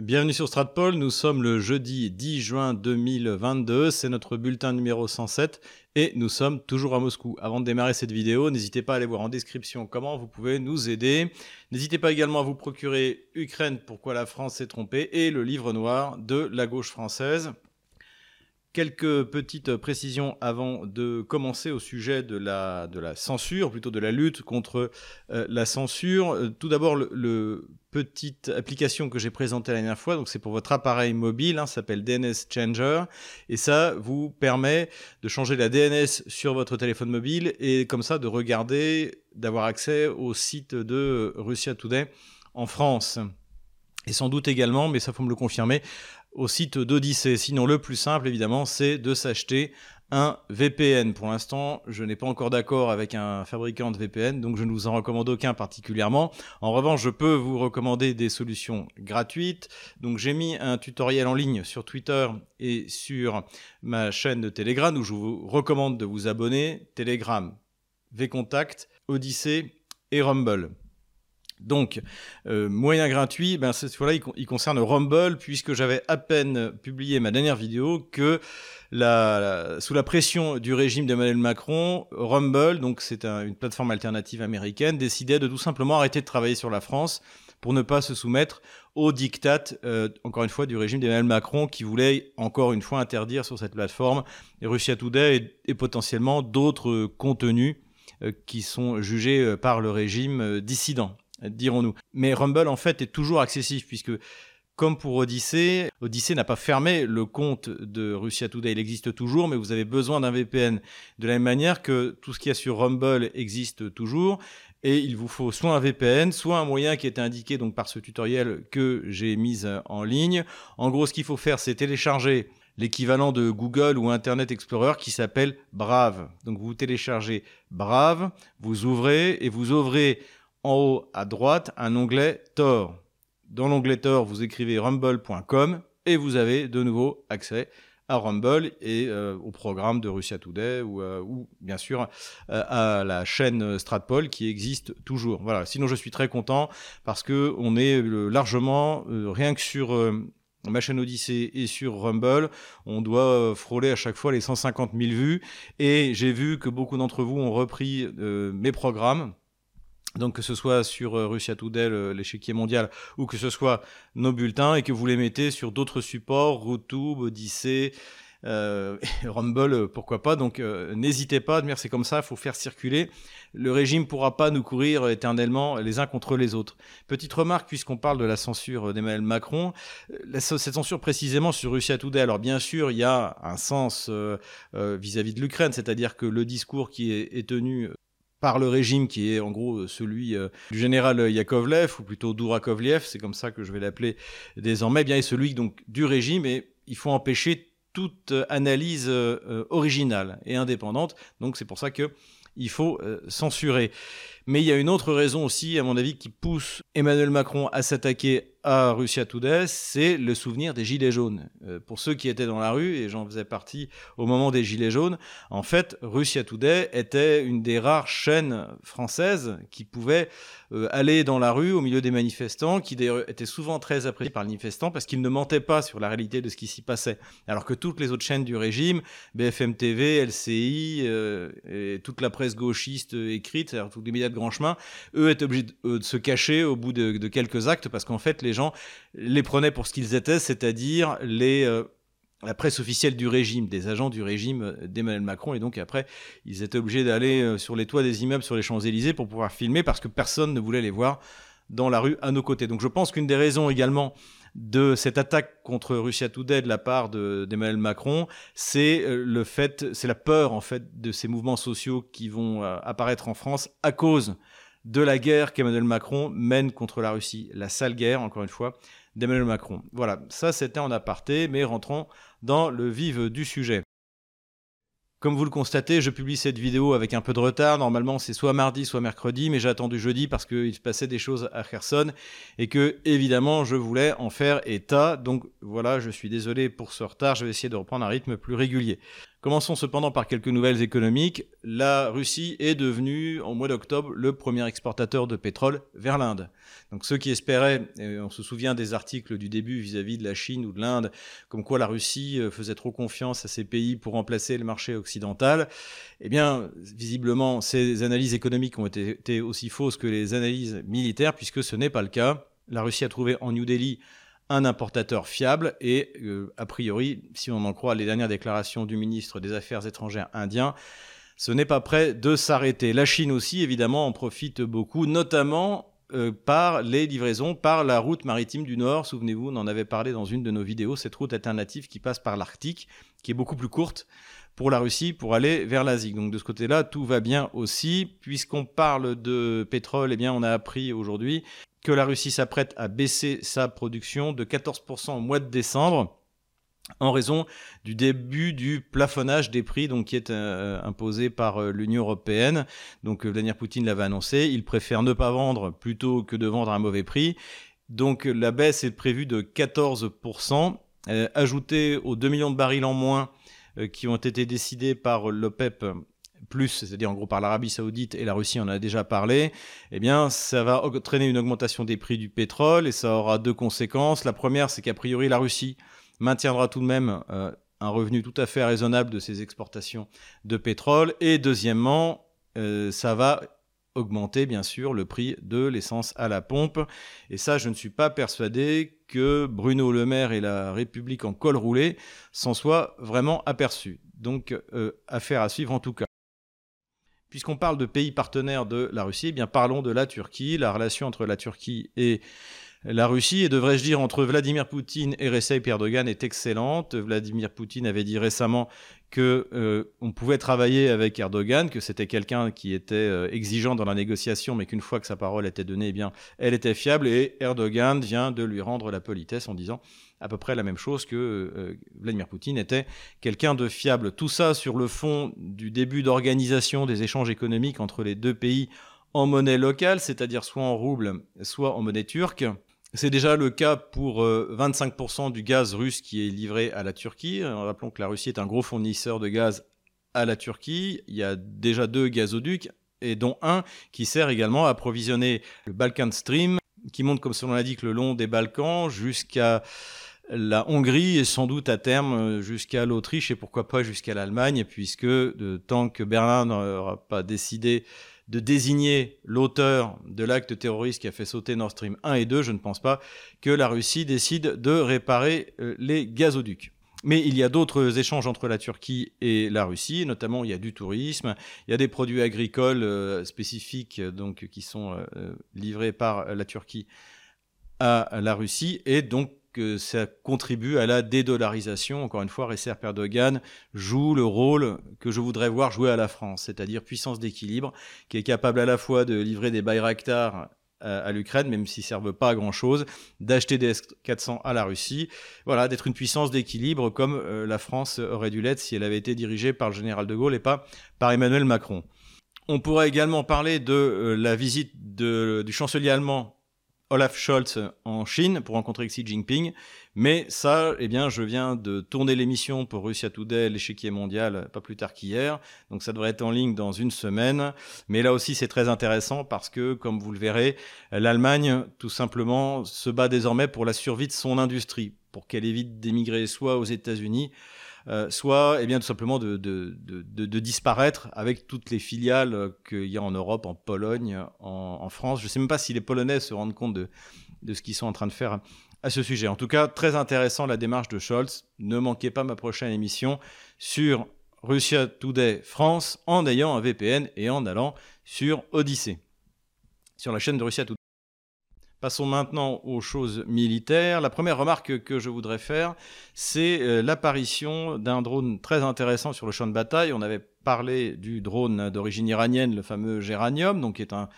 Bienvenue sur Stratpol, nous sommes le jeudi 10 juin 2022, c'est notre bulletin numéro 107 et nous sommes toujours à Moscou. Avant de démarrer cette vidéo, n'hésitez pas à aller voir en description comment vous pouvez nous aider. N'hésitez pas également à vous procurer Ukraine, pourquoi la France s'est trompée et le livre noir de la gauche française. Quelques petites précisions avant de commencer au sujet de la, de la censure, plutôt de la lutte contre euh, la censure. Euh, tout d'abord, le, petite application que j'ai présentée la dernière fois, donc c'est pour votre appareil mobile, hein, s'appelle DNS Changer, et ça vous permet de changer la DNS sur votre téléphone mobile et comme ça de regarder, d'avoir accès au site de Russia Today en France. Et sans doute également, mais ça faut me le confirmer, au site d'Odyssée. Sinon, le plus simple, évidemment, c'est de s'acheter un VPN. Pour l'instant, je n'ai pas encore d'accord avec un fabricant de VPN, donc je ne vous en recommande aucun particulièrement. En revanche, je peux vous recommander des solutions gratuites. Donc j'ai mis un tutoriel en ligne sur Twitter et sur ma chaîne de Telegram où je vous recommande de vous abonner. Telegram, VContact, Odyssée et Rumble. Donc, euh, moyen gratuit, ben, cette fois-là, il, concerne Rumble, puisque j'avais à peine publié ma dernière vidéo que sous la pression du régime d'Emmanuel Macron, Rumble, donc c'est une plateforme alternative américaine, décidait de tout simplement arrêter de travailler sur la France pour ne pas se soumettre aux diktats, euh, encore une fois, du régime d'Emmanuel Macron qui voulait encore une fois interdire sur cette plateforme Russia Today et, potentiellement d'autres contenus euh, qui sont jugés par le régime dissident dirons-nous. Mais Rumble, en fait, est toujours accessible, puisque, comme pour Odyssey, Odyssey n'a pas fermé le compte de Russia Today. Il existe toujours, mais vous avez besoin d'un VPN. De la même manière que tout ce qu'il y a sur Rumble existe toujours. Et il vous faut soit un VPN, soit un moyen qui est indiqué donc par ce tutoriel que j'ai mis en ligne. En gros, ce qu'il faut faire, c'est télécharger l'équivalent de Google ou Internet Explorer qui s'appelle Brave. Donc vous téléchargez Brave, vous ouvrez et vous ouvrez en haut à droite un onglet Tor. Dans l'onglet Tor, vous écrivez rumble.com et vous avez de nouveau accès à Rumble et euh, au programme de Russia Today ou, euh, bien sûr euh, à la chaîne Stratpol qui existe toujours. Voilà. Sinon, je suis très content parce que on est largement rien que sur ma chaîne Odyssée et sur Rumble, on doit frôler à chaque fois les 150 000 vues et j'ai vu que beaucoup d'entre vous ont repris mes programmes donc que ce soit sur euh, Russia Today, l'échiquier mondial, ou que ce soit nos bulletins, et que vous les mettez sur d'autres supports, Rootube, Odyssey, euh, Rumble, euh, pourquoi pas. Donc n'hésitez pas, c'est comme ça, il faut faire circuler. Le régime ne pourra pas nous courir éternellement les uns contre les autres. Petite remarque, puisqu'on parle de la censure d'Emmanuel Macron, cette censure précisément sur Russia Today, alors bien sûr, il y a un sens vis-à-vis de l'Ukraine, c'est-à-dire que le discours qui est tenu par le régime qui est en gros celui euh, du général Yakovlev ou plutôt Dourakovliev, c'est comme ça que je vais l'appeler désormais, eh bien est celui donc du régime et il faut empêcher toute analyse euh, originale et indépendante. Donc c'est pour ça que il faut euh, censurer. Mais il y a une autre raison aussi, à mon avis, qui pousse Emmanuel Macron à s'attaquer à Russia Today, c'est le souvenir des Gilets jaunes. Euh, pour ceux qui étaient dans la rue, et j'en faisais partie au moment des Gilets jaunes, en fait, Russia Today était une des rares chaînes françaises qui pouvait euh, aller dans la rue au milieu des manifestants, qui étaient souvent très appréciés par les manifestants parce qu'ils ne mentaient pas sur la réalité de ce qui s'y passait. Alors que toutes les autres chaînes du régime, BFM TV, LCI, euh, et toute la presse gauchiste écrite, c'est-à-dire tous les médias de grand chemin, eux étaient obligés de, se cacher au bout de, de quelques actes parce qu'en fait, les gens les prenaient pour ce qu'ils étaient, c'est-à-dire les euh, la presse officielle du régime, des agents du régime euh, d'Emmanuel Macron, et donc après, ils étaient obligés d'aller euh, sur les toits des immeubles sur les Champs-Élysées pour pouvoir filmer parce que personne ne voulait les voir dans la rue à nos côtés. Donc je pense qu'une des raisons également de cette attaque contre Russia Today de la part d'Emmanuel Macron, c'est le fait, c'est la peur en fait de ces mouvements sociaux qui vont apparaître en France à cause de la guerre qu'Emmanuel Macron mène contre la Russie. La sale guerre, encore une fois, d'Emmanuel Macron. Voilà, ça c'était en aparté, mais rentrons dans le vif du sujet. Comme vous le constatez, je publie cette vidéo avec un peu de retard. Normalement, c'est soit mardi, soit mercredi, mais j'ai attendu jeudi parce qu'il se passait des choses à Kherson et que, évidemment, je voulais en faire état. Donc voilà, je suis désolé pour ce retard. Je vais essayer de reprendre un rythme plus régulier. Commençons cependant par quelques nouvelles économiques. La Russie est devenue, au mois d'octobre, le premier exportateur de pétrole vers l'Inde. Donc ceux qui espéraient, et on se souvient des articles du début vis-à-vis de la Chine ou de l'Inde, comme quoi la Russie euh, faisait trop confiance à ces pays pour remplacer le marché occidental, eh bien, visiblement, ces analyses économiques ont été aussi fausses que les analyses militaires, puisque ce n'est pas le cas. La Russie a trouvé en New Delhi un importateur fiable et, euh, a priori, si on en croit les dernières déclarations du ministre des Affaires étrangères indien, ce n'est pas prêt de s'arrêter. La Chine aussi, évidemment, en profite beaucoup, notamment euh, par les livraisons par la route maritime du Nord. Souvenez-vous, on en avait parlé dans une de nos vidéos, cette route alternative qui passe par l'Arctique, qui est beaucoup plus courte pour la Russie pour aller vers l'Asie. Donc de ce côté-là, tout va bien aussi. Puisqu'on parle de pétrole, eh on a appris aujourd'hui que la Russie s'apprête à baisser sa production de 14% au mois de décembre en raison du début du plafonnage des prix qui est euh, imposé par euh, l'Union européenne. Donc euh, Vladimir Poutine l'avait annoncé, il préfère ne pas vendre plutôt que de vendre à mauvais prix. Donc la baisse est prévue de 14%, ajoutée aux 2 millions de barils en moins qui ont été décidés par l'OPEP plus, c'est-à-dire en gros par l'Arabie Saoudite et la Russie, on en a déjà parlé, eh bien, ça va entraîner une augmentation des prix du pétrole et ça aura deux conséquences. La première, c'est qu'a priori, la Russie maintiendra tout de même euh, un revenu tout à fait raisonnable de ses exportations de pétrole. Et deuxièmement, euh, ça va augmenter bien sûr le prix de l'essence à la pompe. Et ça, je ne suis pas persuadé que Bruno Le Maire et la République en col roulé s'en soient vraiment aperçus. Donc, euh, affaire à suivre en tout cas. Puisqu'on parle de pays partenaires de la Russie, eh bien parlons de la Turquie. La relation entre la Turquie et la Russie, et devrais-je dire entre Vladimir Poutine et Recep Erdogan, est excellente. Vladimir Poutine avait dit récemment que euh, on pouvait travailler avec Erdogan, que c'était quelqu'un qui était euh, exigeant dans la négociation, mais qu'une fois que sa parole était donnée, eh elle était fiable. Et Erdogan vient de lui rendre la politesse en disant à peu près la même chose que euh, Vladimir Poutine était quelqu'un de fiable. Tout ça sur le fond du début d'organisation des échanges économiques entre les deux pays en monnaie locale, c'est-à-dire soit en rouble, soit en monnaie turque. C'est déjà le cas pour 25% euh, du gaz russe qui est livré à la Turquie. Rappelons que la Russie est un gros fournisseur de gaz à la Turquie. Il y a déjà deux gazoducs, et dont un qui sert également à approvisionner le Balkan Stream, qui monte, comme on l'a dit, le long des Balkans jusqu'à la Hongrie et sans doute à terme euh, jusqu'à l'Autriche et pourquoi pas jusqu'à l'Allemagne, puisque tant que Berlin n'aura pas décidé de désigner l'auteur de l'acte terroriste qui a fait sauter Nord Stream 1 et 2, je ne pense pas que la Russie décide de réparer euh, les gazoducs. Mais il y a d'autres échanges entre la Turquie et la Russie, notamment il y a du tourisme, il y a des produits agricoles euh, spécifiques qui sont livrés par la Turquie à la Russie, et donc que ça contribue à la dédollarisation. Encore une fois, Recep Erdogan joue le rôle que je voudrais voir jouer à la France, c'est-à-dire puissance d'équilibre, qui est capable à la fois de livrer des Bayraktar à, l'Ukraine, même s'ils ne servent pas à grand-chose, d'acheter des S-400 à la Russie, voilà, d'être une puissance d'équilibre comme euh, la France aurait dû l'être si elle avait été dirigée par le général de Gaulle et pas par Emmanuel Macron. On pourrait également parler de euh, la visite du chancelier allemand Olaf Scholz en Chine pour rencontrer Xi Jinping. Mais ça, eh bien, je viens de tourner l'émission pour Russia Today, l'échiquier mondial, pas plus tard qu'hier. Donc ça devrait être en ligne dans une semaine. Mais là aussi, c'est très intéressant parce que, comme vous le verrez, l'Allemagne, tout simplement, se bat désormais pour la survie de son industrie, pour qu'elle évite d'émigrer soit aux États-Unis, euh, soit eh bien, tout simplement de, disparaître avec toutes les filiales euh, qu'il y a en Europe, en Pologne, en, France. Je ne sais même pas si les Polonais se rendent compte de, ce qu'ils sont en train de faire à ce sujet. En tout cas, très intéressant la démarche de Scholz. Ne manquez pas ma prochaine émission sur Russia Today France en ayant un VPN et en allant sur Odyssée, sur la chaîne de Russia Today. Passons maintenant aux choses militaires. La première remarque que je voudrais faire, c'est euh, l'apparition d'un drone très intéressant sur le champ de bataille. On avait parlé du drone d'origine iranienne, le fameux Géranium, donc qui est un,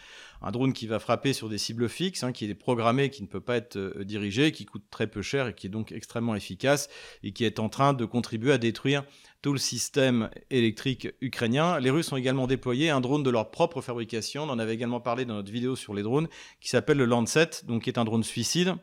drone qui va frapper sur des cibles fixes, hein, qui est programmé, qui ne peut pas être euh, dirigé, qui coûte très peu cher et qui est donc extrêmement efficace et qui est en train de contribuer à détruire tout le système électrique ukrainien. Les Russes ont également déployé un drone de leur propre fabrication. On en avait également parlé dans notre vidéo sur les drones, qui s'appelle le Lancet, donc qui est un drone suicide.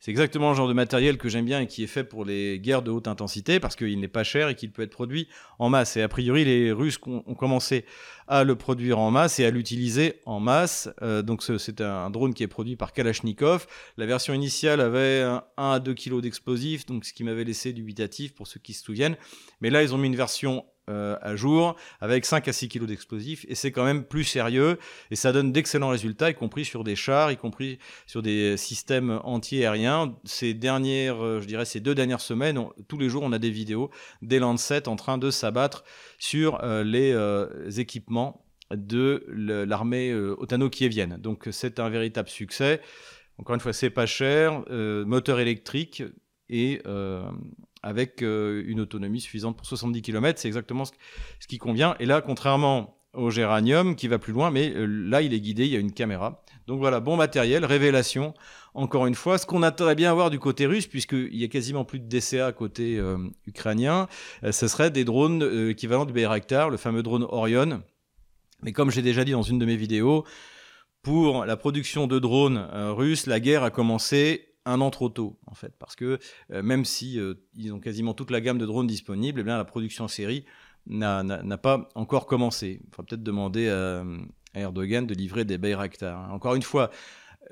C'est exactement le genre de matériel que j'aime bien et qui est fait pour les guerres de haute intensité parce qu'il n'est pas cher et qu'il peut être produit en masse. Et a priori, les Russes ont commencé à le produire en masse et à l'utiliser en masse. Euh, donc c'est un drone qui est produit par Kalachnikov. La version initiale avait 1 à 2 kg d'explosifs, donc ce qui m'avait laissé dubitatif pour ceux qui se souviennent. Mais là, ils ont mis une version euh, à jour avec 5 à 6 kg d'explosifs et c'est quand même plus sérieux et ça donne d'excellents résultats, y compris sur des chars, y compris sur des systèmes anti-aériens. Ces dernières, euh, je dirais, ces deux dernières semaines, tous les jours, on a des vidéos des Lancet en train de s'abattre sur euh, les équipements de l'armée otano-kievienne. Donc c'est un véritable succès. Encore une fois, c'est pas cher, moteur électrique et avec euh, une autonomie suffisante pour 70 km. C'est exactement ce, qui convient. Et là, contrairement au géranium qui va plus loin, mais euh, là, il est guidé, il y a une caméra. Donc voilà, bon matériel, révélation. Encore une fois, ce qu'on attendrait bien voir du côté russe, puisqu'il y a quasiment plus de DCA côté euh, ukrainien, ce serait des drones équivalents du Bayraktar, le fameux drone Orion. Mais comme j'ai déjà dit dans une de mes vidéos, pour la production de drones russes, la guerre a commencé un an trop tôt, en fait, parce que euh, même si euh, ils ont quasiment toute la gamme de drones disponibles, eh bien, la production en série n'a pas encore commencé. Il faudra peut-être demander à, Erdogan de livrer des Bayraktar. Encore une fois,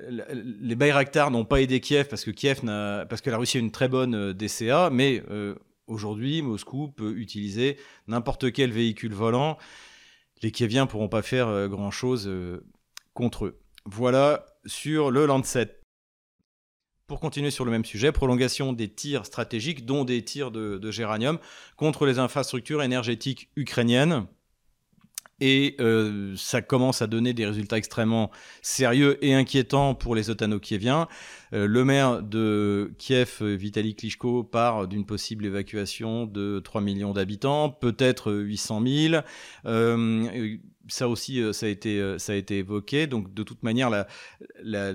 les Bayraktar n'ont pas aidé Kiev parce que Kiev parce que la Russie a une très bonne euh, DCA, mais aujourd'hui, Moscou peut utiliser n'importe quel véhicule volant. Les Kieviens pourront pas faire grand-chose contre eux. Voilà sur le Lancet. Pour continuer sur le même sujet, prolongation des tirs stratégiques, dont des tirs de, géranium, contre les infrastructures énergétiques ukrainiennes. Et euh, ça commence à donner des résultats extrêmement sérieux et inquiétants pour les otano-kieviens. Euh, le maire de Kiev, Vitaly Klitschko, part d'une possible évacuation de 3 millions d'habitants, peut-être 800 000 ça aussi, euh, ça a, été, euh, ça a été évoqué. Donc, de toute manière,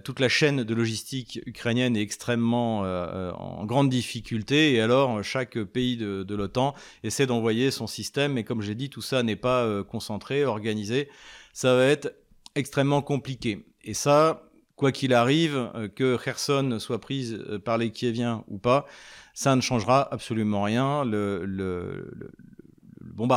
toute la chaîne de logistique ukrainienne est extrêmement euh, en grande difficulté. Et alors, chaque pays de, l'OTAN essaie d'envoyer son système. Mais comme j'ai dit, tout ça n'est pas concentré, organisé. Ça va être extrêmement compliqué. Et ça, quoi qu'il arrive, que Kherson soit prise par les Kieviens ou pas, ça ne changera absolument rien. Le,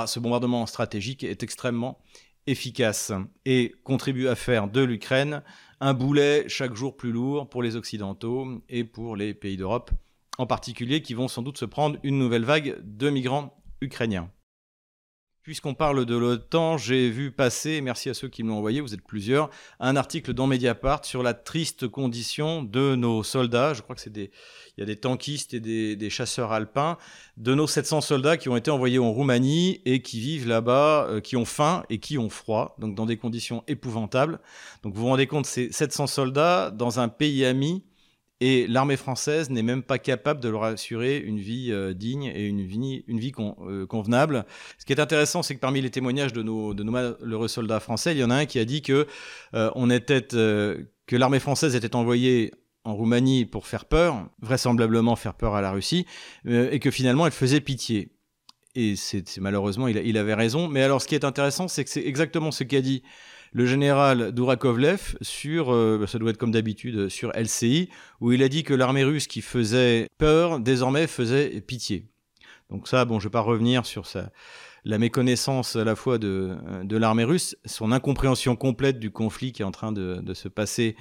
ce bombardement stratégique est extrêmement efficace et contribue à faire de l'Ukraine un boulet chaque jour plus lourd pour les Occidentaux et pour les pays d'Europe en particulier qui vont sans doute se prendre une nouvelle vague de migrants ukrainiens. Puisqu'on parle de l'OTAN, j'ai vu passer, merci à ceux qui me l'ont envoyé, vous êtes plusieurs, un article dans Mediapart sur la triste condition de nos soldats. Je crois que c'est des, il y a des tankistes et des, chasseurs alpins, de nos 700 soldats qui ont été envoyés en Roumanie et qui vivent là-bas, euh, qui ont faim et qui ont froid, donc dans des conditions épouvantables. Donc vous vous rendez compte, ces 700 soldats dans un pays ami et l'armée française n'est même pas capable de leur assurer une vie euh, digne et une vie, euh, convenable. Ce qui est intéressant, c'est que parmi les témoignages de nos, malheureux soldats français, il y en a un qui a dit que, euh, que l'armée française était envoyée en Roumanie pour faire peur, vraisemblablement faire peur à la Russie, et que finalement elle faisait pitié. Et c'est malheureusement, il, il, avait raison. Mais alors, ce qui est intéressant, c'est que c'est exactement ce qu'a dit le général Dourakovlev sur, euh, bah, ça doit être comme d'habitude, sur LCI, où il a dit que l'armée russe qui faisait peur, désormais faisait pitié. Donc ça, bon, je ne vais pas revenir sur ça la méconnaissance à la fois de, de l'armée russe, son incompréhension complète du conflit qui est en train de, se passer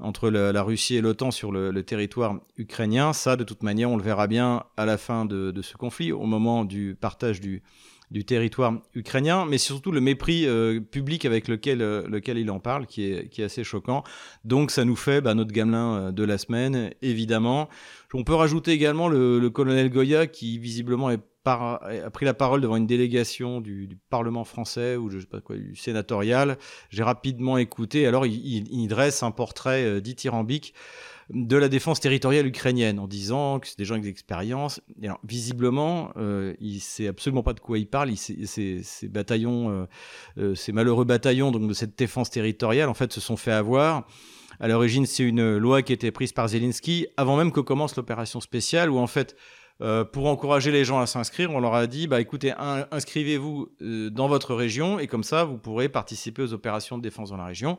entre la, Russie et l'OTAN sur le, territoire ukrainien. Ça, de toute manière, on le verra bien à la fin de ce conflit, au moment du partage du, du territoire ukrainien, mais surtout le mépris euh, public avec lequel, euh, lequel il en parle, qui est, qui est assez choquant. Donc ça nous fait bah, notre gamelin euh, de la semaine, évidemment. On peut rajouter également le, colonel Goya, qui visiblement a pris la parole devant une délégation du, Parlement français ou je sais pas quoi, du sénatorial. J'ai rapidement écouté. Alors, il, il, dresse un portrait dithyrambique de la défense territoriale ukrainienne en disant que c'est des gens avec des expériences. visiblement, euh, il sait absolument pas de quoi il parle. Ces, bataillons, euh, euh, ces malheureux bataillons donc de cette défense territoriale, en fait, se sont fait avoir. À l'origine, c'est une loi qui été prise par Zelensky avant même que commence l'opération spéciale, où en fait, euh, pour encourager les gens à s'inscrire, on leur a dit bah écoutez, inscrivez-vous euh, dans votre région et comme ça vous pourrez participer aux opérations de défense dans la région.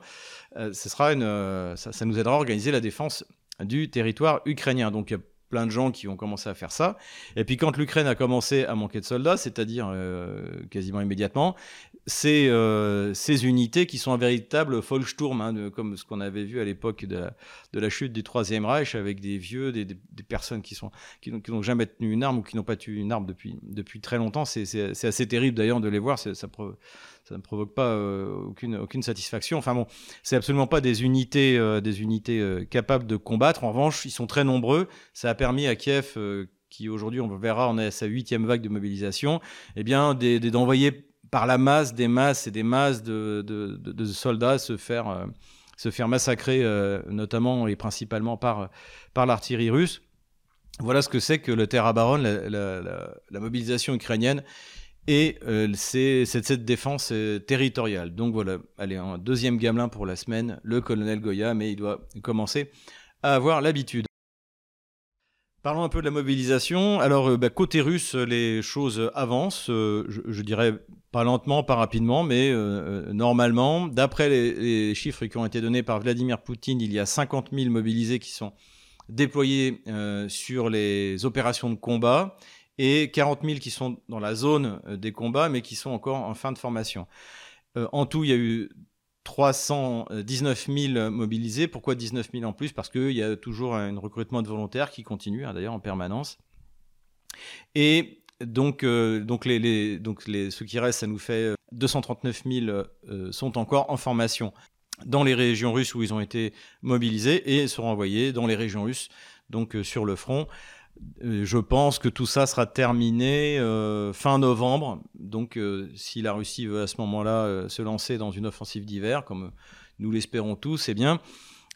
Euh, ce sera une, ça, nous aidera à organiser la défense du territoire ukrainien. Donc il y a plein de gens qui ont commencé à faire ça. Et puis quand l'Ukraine a commencé à manquer de soldats, c'est-à-dire euh, quasiment immédiatement, euh, ces unités qui sont un véritable Volkssturm, hein, comme ce qu'on avait vu à l'époque de, la, chute du Troisième Reich, avec des vieux, des, personnes qui n'ont jamais tenu une arme ou qui n'ont pas tenu une arme depuis très longtemps. C'est assez terrible d'ailleurs de les voir. Ça, ne provoque pas euh, aucune satisfaction. Enfin bon, c'est absolument pas des unités des unités capables de combattre. En revanche, ils sont très nombreux. Ça a permis à Kiev, euh, qui aujourd'hui, on verra, on est à sa huitième vague de mobilisation, eh bien, d'envoyer par la masse des masses et des masses de, soldats se faire, euh, se faire massacrer, euh, notamment et principalement par, par l'artillerie russe. Voilà ce que c'est que le Terra Baron, la, mobilisation ukrainienne, et c'est cette, défense territoriale. Donc voilà, allez, un deuxième gamelin pour la semaine, le colonel Goya, mais il doit commencer à avoir l'habitude. Parlons un peu de la mobilisation. Alors, euh, bah, côté russe, les choses avancent. Euh, je, dirais pas lentement, pas rapidement, mais euh, normalement. D'après les, chiffres qui ont été donnés par Vladimir Poutine, il y a 50 000 mobilisés qui sont déployés sur les opérations de combat et 40 000 qui sont dans la zone des combats, mais qui sont encore en fin de formation. en tout, il y a eu 319 000 mobilisés. Pourquoi 19 000 en plus? Parce qu'il y a toujours un recrutement de volontaires qui continue, hein, d'ailleurs, en permanence. Et donc, euh, donc, les, donc les, ce qui reste, ça nous fait 239 000 euh, sont encore en formation dans les régions russes où ils ont été mobilisés et seront envoyés dans les régions russes, donc euh, sur le front. Euh, je pense que tout ça sera terminé euh, fin novembre. Donc, euh, si la Russie veut à ce moment-là se lancer dans une offensive d'hiver, comme nous l'espérons tous, eh bien,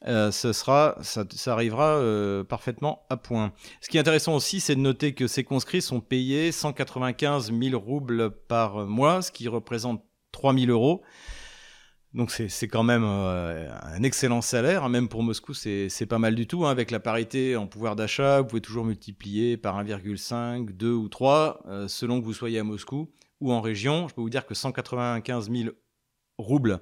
ce sera, ça, arrivera parfaitement à point. Ce qui est intéressant aussi, c'est de noter que ces conscrits sont payés 195 000 roubles par mois, ce qui représente 3 000 euros. Donc c'est quand même euh, un excellent salaire, hein. même pour Moscou c'est pas mal du tout. Hein. Avec la parité en pouvoir d'achat, vous pouvez toujours multiplier par 1,5, 2 ou 3 euh, selon que vous soyez à Moscou ou en région. Je peux vous dire que 195 000 roubles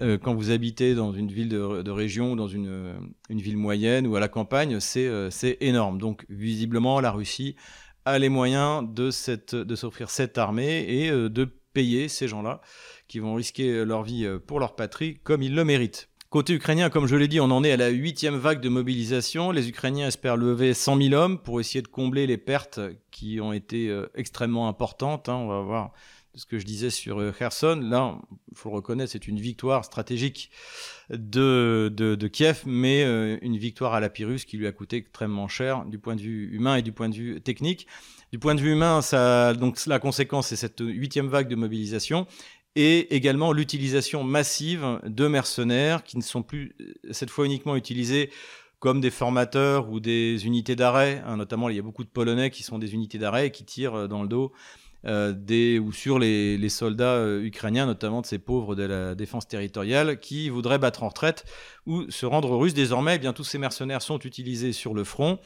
euh, quand vous habitez dans une ville de, région ou dans une, ville moyenne ou à la campagne, c'est énorme. Donc visiblement la Russie a les moyens de s'offrir cette armée et de payer ces gens-là qui vont risquer leur vie euh, pour leur patrie comme ils le méritent. Côté ukrainien, comme je l'ai dit, on en est à la huitième vague de mobilisation. Les Ukrainiens espèrent lever 100 000 hommes pour essayer de combler les pertes qui ont été euh, extrêmement importantes. Hein. On va voir ce que je disais sur euh, Kherson. Là, il faut le reconnaître, c'est une victoire stratégique de, de, Kiev, mais une victoire à la Pyrrhus qui lui a coûté extrêmement cher du point de vue humain et du point de vue technique. Du point de vue humain, donc la conséquence, c'est cette huitième vague de mobilisation et également l'utilisation massive de mercenaires qui ne sont plus euh, cette fois uniquement utilisés comme des formateurs ou des unités d'arrêt. Hein, notamment, il y a beaucoup de Polonais qui sont des unités d'arrêt et qui tirent euh, dans le dos euh, des, ou sur les, soldats ukrainiens, notamment de ces pauvres de la défense territoriale, qui voudraient battre en retraite ou se rendre russes. Désormais, eh bien, tous ces mercenaires sont utilisés sur le front.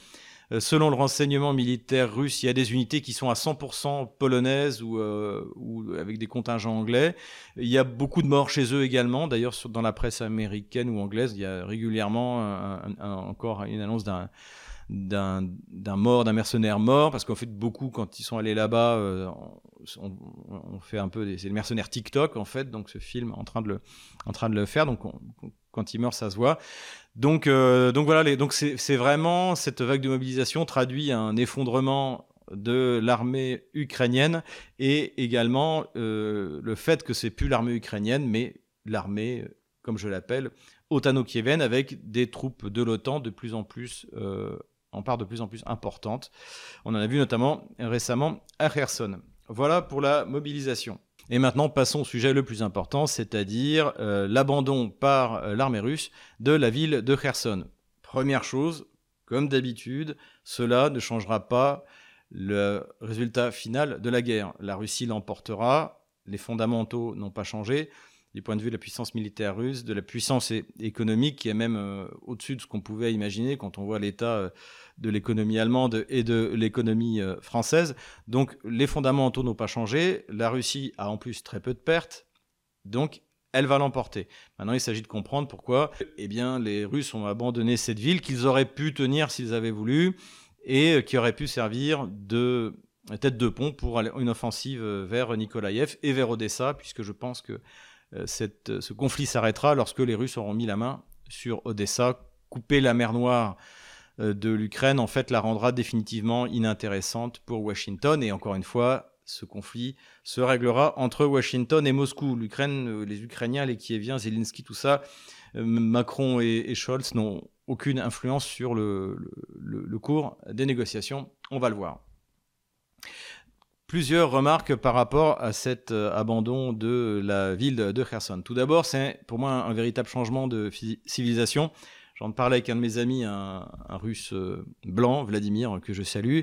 Euh, selon le renseignement militaire russe, il y a des unités qui sont à 100% polonaises euh, ou, avec des contingents anglais. Il y a beaucoup de morts chez eux également. D'ailleurs, dans la presse américaine ou anglaise, il y a régulièrement encore une annonce d'un d'un mort, d'un mercenaire mort, parce qu'en fait, beaucoup, quand ils sont allés là-bas, euh, on, fait un peu, c'est le mercenaire TikTok, en fait, donc ce film en train de le, en train de le faire, donc quand il meurt, ça se voit. Donc, euh, donc voilà, donc c'est vraiment cette vague de mobilisation traduit un effondrement de l'armée ukrainienne et également euh, le fait que c'est plus l'armée ukrainienne, mais l'armée, comme je l'appelle, otano-kievienne, avec des troupes de l'OTAN de plus en plus en part de plus en plus importante. On en a vu notamment récemment à Kherson. Voilà pour la mobilisation. Et maintenant, passons au sujet le plus important, c'est-à-dire euh, l'abandon par euh, l'armée russe de la ville de Kherson. Première chose, comme d'habitude, cela ne changera pas le résultat final de la guerre. La Russie l'emportera, les fondamentaux n'ont pas changé, du point de vue de la puissance militaire russe, de la puissance économique qui est même euh, au-dessus de ce qu'on pouvait imaginer quand on voit l'état de l'économie allemande et de l'économie euh, française. Donc les fondamentaux n'ont pas changé. La Russie a en plus très peu de pertes. Donc elle va l'emporter. Maintenant, il s'agit de comprendre pourquoi eh bien, les Russes ont abandonné cette ville qu'ils auraient pu tenir s'ils avaient voulu et qui aurait pu servir de tête de pont pour une offensive vers Nikolaïev et vers Odessa, puisque je pense que euh, cette, ce conflit s'arrêtera lorsque les Russes auront mis la main sur Odessa, couper la mer Noire euh, de l'Ukraine, en fait, la rendra définitivement inintéressante pour Washington. Et encore une fois, ce conflit se réglera entre Washington et Moscou. L'Ukraine, euh, les Ukrainiens, les Kieviens, Zelensky, tout ça, Macron et, Scholz n'ont aucune influence sur le cours des négociations. On va le voir plusieurs remarques par rapport à cet euh, abandon de la ville de Kherson. Tout d'abord, c'est pour moi un, véritable changement de civilisation. J'en parlais avec un de mes amis, un, russe euh, blanc, Vladimir, que je salue,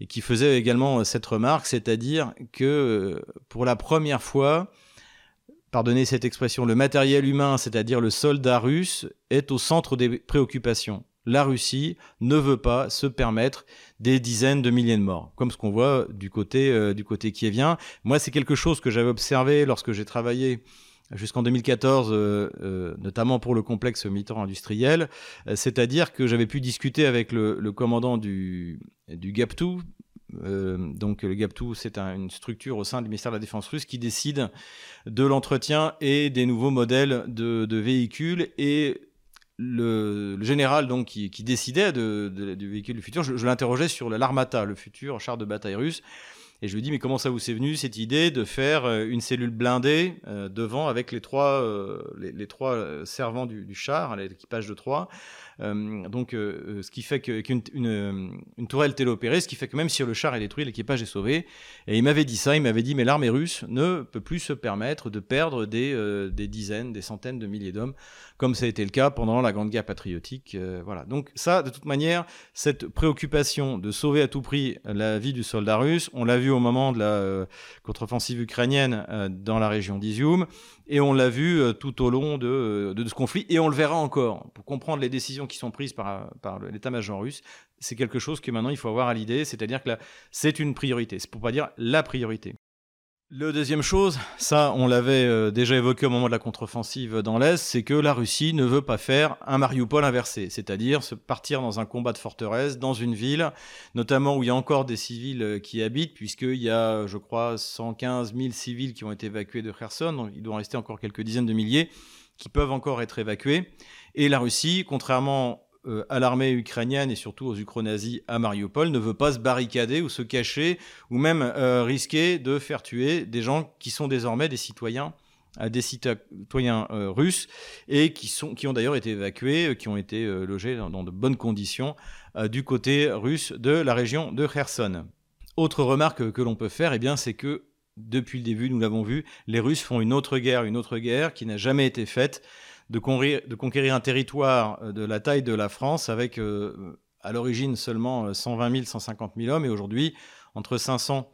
et qui faisait également euh, cette remarque, c'est-à-dire que pour la première fois, pardonnez cette expression, le matériel humain, c'est-à-dire le soldat russe, est au centre des préoccupations la Russie ne veut pas se permettre des dizaines de milliers de morts, comme ce qu'on voit du côté, euh, du côté kievien. Moi, c'est quelque chose que j'avais observé lorsque j'ai travaillé jusqu'en 2014, euh, euh, notamment pour le complexe militaire industriel, c'est-à-dire que j'avais pu discuter avec le, commandant du, du GAP2. donc le GAP2, c'est une structure au sein du ministère de la Défense russe qui décide de l'entretien et des nouveaux modèles de, de véhicules et le, général donc qui, décidait du véhicule du futur, je, l'interrogeais sur l'Armata, le futur char de bataille russe. Et je lui dis, mais comment ça vous est venu cette idée de faire euh, une cellule blindée euh, devant avec les trois, euh, les, trois servants du, du char, l'équipage de trois donc, euh, euh, ce qui fait qu'une une, tourelle télopérée, ce qui fait que même si le char est détruit, l'équipage est sauvé. Et il m'avait dit ça, il m'avait dit, mais l'armée russe ne peut plus se permettre de perdre des, des dizaines, des centaines de milliers d'hommes, comme ça a été le cas pendant la Grande Guerre patriotique. voilà. Donc ça, de toute manière, cette préoccupation de sauver à tout prix la vie du soldat russe, on l'a vu au moment de la contre-offensive ukrainienne dans la région d'Izium, et on l'a vu tout au long de, de, ce conflit, et on le verra encore. Pour comprendre les décisions qui sont prises par, par l'état-major russe, c'est quelque chose que maintenant il faut avoir à l'idée, c'est-à-dire que c'est une priorité, c'est pour pas dire la priorité. Le deuxième chose, ça on l'avait euh, déjà évoqué au moment de la contre-offensive dans l'Est, c'est que la Russie ne veut pas faire un Mariupol inversé, c'est-à-dire partir dans un combat de forteresse, dans une ville, notamment où il y a encore des civils euh, qui habitent, puisqu'il y a, je crois, 115 000 civils qui ont été évacués de Kherson, donc il doit en rester encore quelques dizaines de milliers qui peuvent encore être évacués. Et la Russie, contrairement euh, à l'armée ukrainienne et surtout aux ukronazis à Mariupol, ne veut pas se barricader ou se cacher ou même euh, risquer de faire tuer des gens qui sont désormais des citoyens euh, des citoyens russes et qui, sont, qui ont d'ailleurs été évacués, qui ont été logés dans, de bonnes conditions du côté russe de la région de Kherson. Autre remarque que l'on peut faire, eh bien, c'est que depuis le début, nous l'avons vu, les Russes font une autre guerre, une autre guerre qui n'a jamais été faite, de, conquérir, un territoire euh, de la taille de la France avec euh, à l'origine seulement 120 000, 150 000 hommes et aujourd'hui entre 500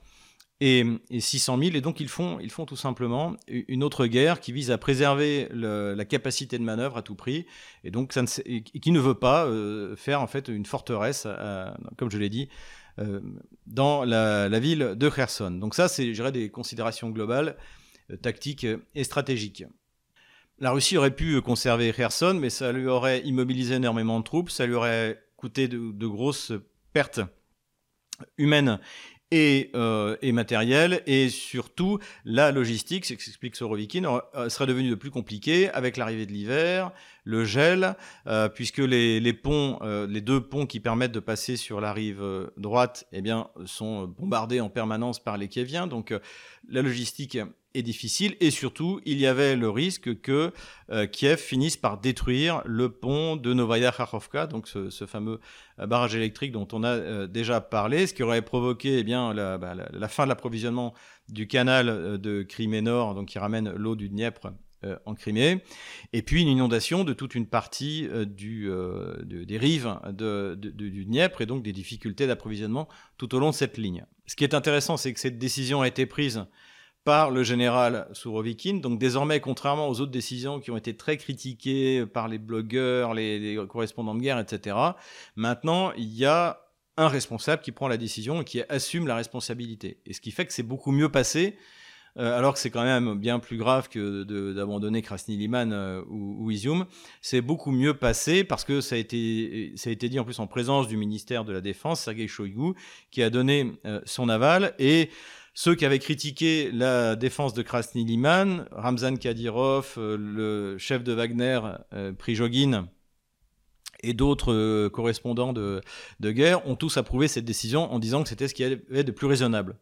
et, 600 000. Et donc ils font, ils font tout simplement une autre guerre qui vise à préserver la capacité de manœuvre à tout prix et donc qui ne veut pas euh, faire en fait une forteresse, comme je l'ai dit, dans la, ville de Kherson. Donc ça, c'est, des considérations globales, tactiques et stratégiques. La Russie aurait pu conserver Kherson, mais ça lui aurait immobilisé énormément de troupes, ça lui aurait coûté de grosses pertes humaines et, euh, et matériel, et surtout la logistique, c'est ce qu'explique Sorovikin, euh, serait devenue de plus compliquée avec l'arrivée de l'hiver, le gel, euh, puisque les, ponts, euh, les deux ponts qui permettent de passer sur la rive euh, droite, eh bien, sont bombardés en permanence par les Kieviens, donc la logistique est difficile. Et surtout il y avait le risque que Kiev finisse par détruire le pont de Novaya Kharkovka, donc ce, fameux barrage électrique dont on a déjà parlé, ce qui aurait provoqué eh bien bah, la, fin de l'approvisionnement du canal de Crimée Nord, donc qui ramène l'eau du Dniepr en Crimée, et puis une inondation de toute une partie du, des rives du Dniepr et donc des difficultés d'approvisionnement tout au long de cette ligne. Ce qui est intéressant, c'est que cette décision a été prise par le général Sourovikin. Donc désormais, contrairement aux autres décisions qui ont été très critiquées par les blogueurs, les, correspondants de guerre, etc., maintenant, il y a un responsable qui prend la décision et qui assume la responsabilité. Et ce qui fait que c'est beaucoup mieux passé euh, alors que c'est quand même bien plus grave que d'abandonner Krasny Liman euh, ou, ou, Izium. C'est beaucoup mieux passé parce que ça a, été, dit en plus en présence du ministère de la Défense, Sergei Shoigu, qui a donné euh, son aval. Et ceux qui avaient critiqué la défense de Krasny Liman, Ramzan Kadyrov, le chef de Wagner, Prigogine, et d'autres correspondants de, de, guerre ont tous approuvé cette décision en disant que c'était ce qui avait de plus raisonnable.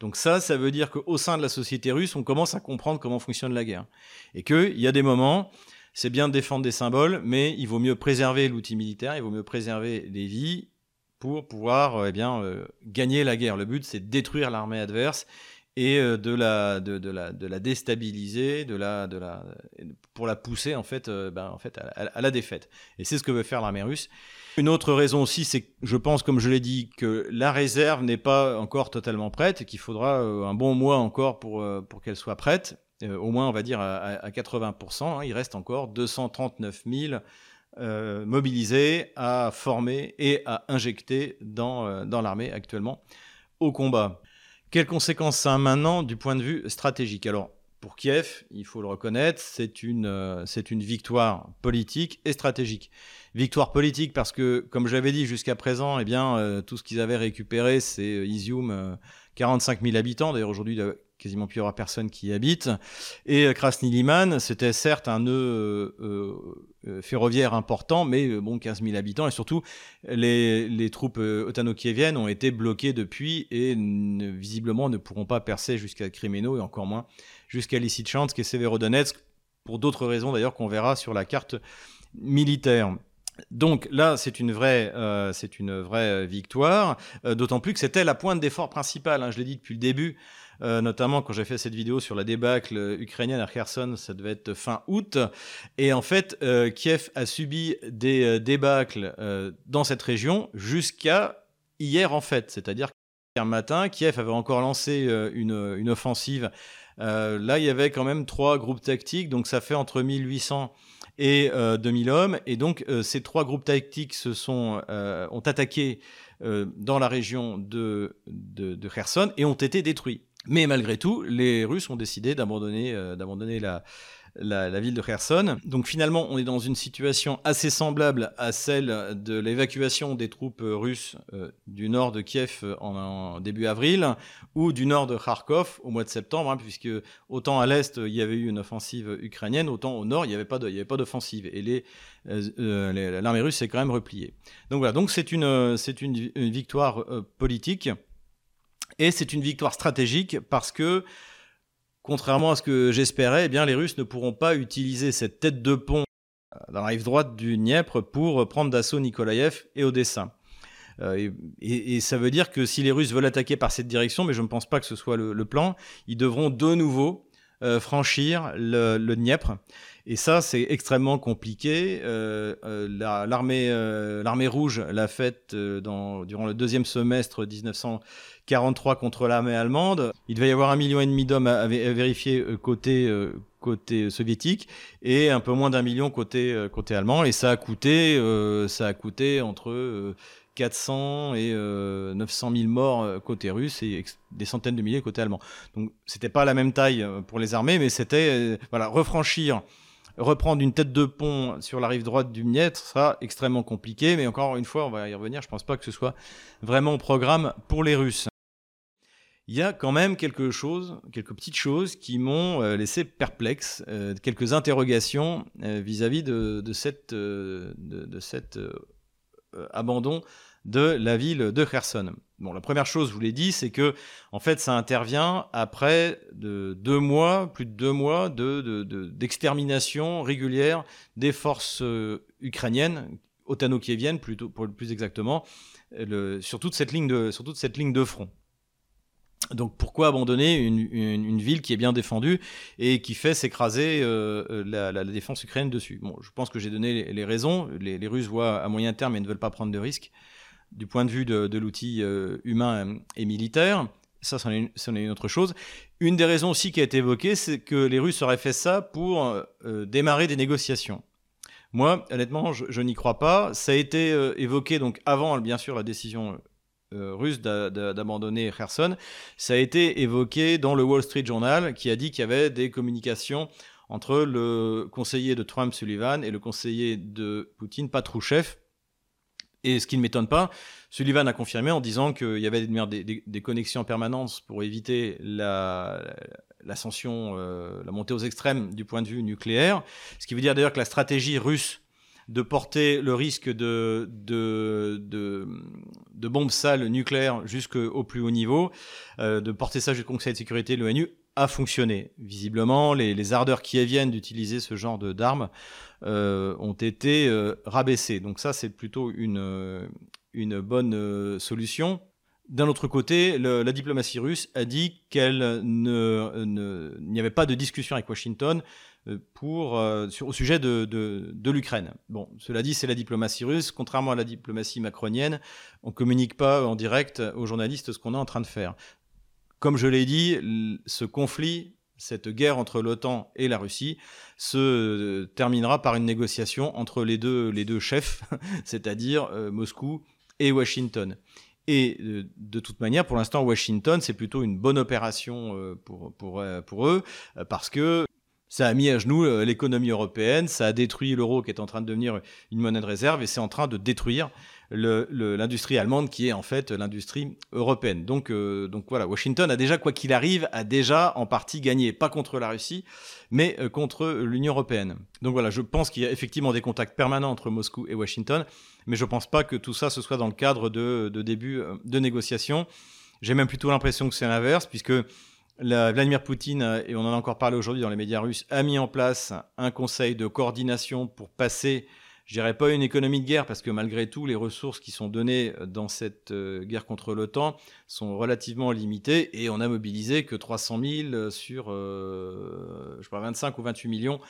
Donc ça, ça veut dire qu'au sein de la société russe, on commence à comprendre comment fonctionne la guerre. Et qu'il y a des moments, c'est bien de défendre des symboles, mais il vaut mieux préserver l'outil militaire, il vaut mieux préserver les vies pour pouvoir euh, eh bien, euh, gagner la guerre. Le but, c'est de détruire l'armée adverse et euh, de la, de, la, de la déstabiliser, de la, de la, pour la pousser en fait, ben, en fait à, à la défaite. Et c'est ce que veut faire l'armée russe. Une autre raison aussi, c'est que je pense, comme je l'ai dit, que la réserve n'est pas encore totalement prête et qu'il faudra euh, un bon mois encore pour, euh, qu'elle soit prête, euh, au moins on va dire à, 80%. Hein. il reste encore 239 000 mobilisés à former et à injecter dans, l'armée actuellement au combat. Quelles conséquences ça a maintenant du point de vue stratégique? Alors, pour Kiev, il faut le reconnaître, c'est une, c'est une victoire politique et stratégique. Victoire politique parce que, comme j'avais dit jusqu'à présent, eh bien, euh, tout ce qu'ils avaient récupéré, c'est euh, Izium, 45 euh, 000 habitants. D'ailleurs, aujourd'hui, il n'y a quasiment plus aura personne qui y habite. Et Krasny Liman, c'était certes un nœud ferroviaire important, mais bon, 15 000 habitants. Et surtout, les, les troupes otano-kieviennes ont été bloquées depuis et visiblement ne pourront pas percer jusqu'à Krémeno et encore moins jusqu'à Lysychansk et Severodonetsk, pour d'autres raisons d'ailleurs qu'on verra sur la carte militaire. Donc là, c'est une vraie, euh, une vraie victoire, euh, d'autant plus que c'était la pointe d'effort principale. Hein, je l'ai dit depuis le début, euh, notamment quand j'ai fait cette vidéo sur la débâcle ukrainienne à Kherson, ça devait être fin août. Et en fait, Kiev a subi des débâcles dans cette région jusqu'à hier en fait, c'est-à-dire qu'hier matin, Kiev avait encore lancé une offensive. là, il y avait quand même trois groupes tactiques, donc ça fait entre 1800 et 2000 euh, hommes. Et donc, euh, ces trois groupes tactiques se sont, euh, ont attaqué dans la région de, de, Kherson et ont été détruits. Mais malgré tout, les Russes ont décidé d'abandonner la, la, ville de Kherson. Donc finalement, on est dans une situation assez semblable à celle de l'évacuation des troupes russes euh, du nord de Kiev euh, en, début avril ou du nord de Kharkov au mois de septembre, hein, puisque autant à l'est il y avait eu une offensive ukrainienne, autant au nord il n'y avait pas d'offensive et euh, l'armée russe s'est quand même repliée. Donc voilà, donc c'est une, c'est une, victoire politique et c'est une victoire stratégique parce que Contrairement à ce que j'espérais, eh bien les Russes ne pourront pas utiliser cette tête de pont euh, dans la rive droite du Dniepr pour prendre d'assaut Nikolaïev et Odessa. Euh, et, ça veut dire que si les Russes veulent attaquer par cette direction, mais je ne pense pas que ce soit le, plan, ils devront de nouveau franchir le, Dniepr. Et ça, c'est extrêmement compliqué. l'armée, rouge l'a fait durant le deuxième semestre 1900. 43 contre l'armée allemande. Il devait y avoir un million et demi d'hommes à, vérifier euh, côté euh, côté soviétique et un peu moins d'un million côté euh, côté allemand. Et ça a coûté ça a coûté entre 400 et 900 000 morts côté russe et des centaines de milliers côté allemand. Donc c'était pas la même taille pour les armées, mais c'était voilà refranchir reprendre une tête de pont sur la rive droite du Dniepr sera extrêmement compliqué, mais encore une fois, on va y revenir, je pense pas que ce soit vraiment au programme pour les Russes il y a quand même quelque chose, quelques petites choses qui m'ont euh, laissé perplexe, euh, quelques interrogations euh, vis-à-vis de, cette, de, de cet abandon de la ville de Kherson. Bon, la première chose, je vous l'ai dit, c'est que en fait, ça intervient après de deux mois, plus de deux mois d'extermination régulière des forces ukrainiennes, otano-kieviennes plutôt, plus exactement, le, ligne de, sur toute cette ligne de front. Donc pourquoi abandonner une, ville qui est bien défendue et qui fait s'écraser euh, euh, la, défense ukrainienne dessus? Bon, je pense que j'ai donné les, raisons. Les, Russes voient à moyen terme et ne veulent pas prendre de risques du point de vue de, l'outil euh, humain et militaire. Ça, c'en est, une autre chose. Une des raisons aussi qui a été évoquée, c'est que les Russes auraient fait ça pour démarrer des négociations. Moi, honnêtement, je, je n'y crois pas. Ça a été évoqué donc avant, bien sûr, la décision russes d'abandonner Kherson. Ça a été évoqué dans le Wall Street Journal qui a dit qu'il y avait des communications entre le conseiller de Trump, Sullivan, et le conseiller de Poutine, Patrouchev. Et ce qui ne m'étonne pas, Sullivan a confirmé en disant qu'il y avait des, connexions en permanence pour éviter euh, la montée aux extrêmes du point de vue nucléaire. Ce qui veut dire d'ailleurs que la stratégie russe de porter le risque de, de, de, bombes sales nucléaires jusqu'au plus haut niveau, euh, de porter ça jusqu'au Conseil de sécurité de l'ONU, a fonctionné. Visiblement, les, ardeurs qui viennent d'utiliser ce genre d'armes euh, ont été euh, rabaissées. Donc ça, c'est plutôt une, une bonne solution. D'un autre côté, la diplomatie russe a dit qu'elle ne, n'y avait pas de discussion avec Washington euh, euh, sur, au sujet de, l'Ukraine. Bon, cela dit, c'est la diplomatie russe. Contrairement à la diplomatie macronienne, on ne communique pas en direct aux journalistes ce qu'on est en train de faire. Comme je l'ai dit, ce conflit, cette guerre entre l'OTAN et la Russie, se euh, terminera par une négociation entre les deux, chefs, c'est-à-dire Moscou et Washington. Et de toute manière, pour l'instant, Washington, c'est plutôt une bonne opération pour eux, parce que ça a mis à genoux euh, l'économie européenne, ça a détruit l'euro qui est en train de devenir une monnaie de réserve et c'est en train de détruire l'industrie allemande qui est en fait l'industrie européenne. Donc, euh, donc voilà, Washington a déjà, quoi qu'il arrive, a déjà en partie gagné, pas contre la Russie, mais euh, contre l'Union européenne. Donc voilà, je pense qu'il y a effectivement des contacts permanents entre Moscou et Washington, mais je ne pense pas que tout ça ce soit dans le cadre de, de début de négociations. J'ai même plutôt l'impression que c'est l'inverse, puisque Vladimir Poutine, et on en a encore parlé aujourd'hui dans les médias russes, a mis en place un conseil de coordination pour passer, je dirais pas une économie de guerre, parce que malgré tout, les ressources qui sont données dans cette euh, guerre contre l'OTAN sont relativement limitées, et on a mobilisé que 300 000 sur, euh, je pas, 25 ou 28 millions